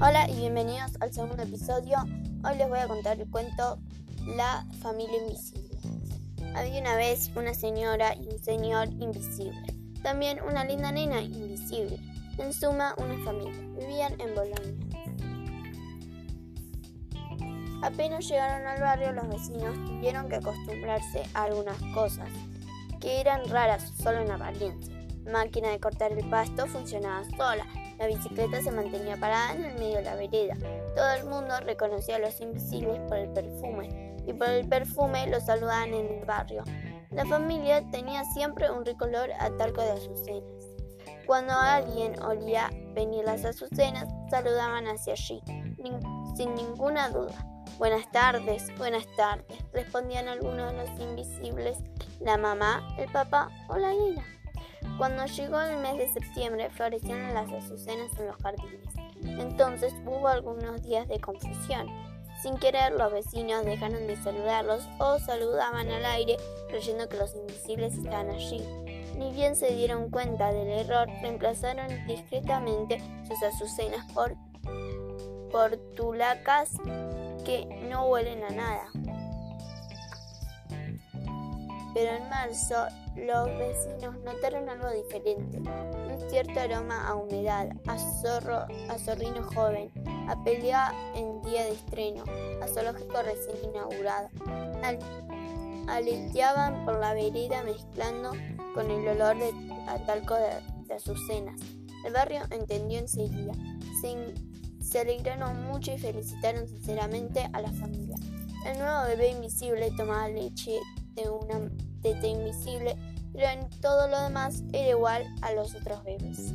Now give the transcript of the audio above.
Hola y bienvenidos al segundo episodio. Hoy les voy a contar el cuento La familia invisible. Había una vez una señora y un señor invisible. También una linda nena invisible. En suma, una familia. Vivían en Bolonia. Apenas llegaron al barrio, los vecinos tuvieron que acostumbrarse a algunas cosas que eran raras solo en apariencia. Máquina de cortar el pasto funcionaba sola, la bicicleta se mantenía parada en el medio de la vereda. Todo el mundo reconocía a los invisibles por el perfume, y por el perfume los saludaban en el barrio. La familia tenía siempre un rico olor a talco de azucenas. Cuando alguien olía venir las azucenas, saludaban hacia allí, sin ninguna duda. Buenas tardes, buenas tardes, respondían algunos de los invisibles, la mamá, el papá o la nena. Cuando llegó el mes de septiembre, florecieron las azucenas en los jardines. Entonces hubo algunos días de confusión. Sin querer, los vecinos dejaron de saludarlos o saludaban al aire creyendo que los invisibles estaban allí. Ni bien se dieron cuenta del error, reemplazaron discretamente sus azucenas por portulacas que no huelen a nada. Pero en marzo los vecinos notaron algo diferente, un cierto aroma a humedad, a zorro, a zorrino joven, a pelea en día de estreno, a zoológico recién inaugurado. aleteaban por la vereda mezclando con el olor de talco de, azucenas. El barrio entendió enseguida. Se, se alegraron mucho y felicitaron sinceramente a la familia. El nuevo bebé invisible tomaba leche de una teta invisible, pero en todo lo demás era igual a los otros bebés.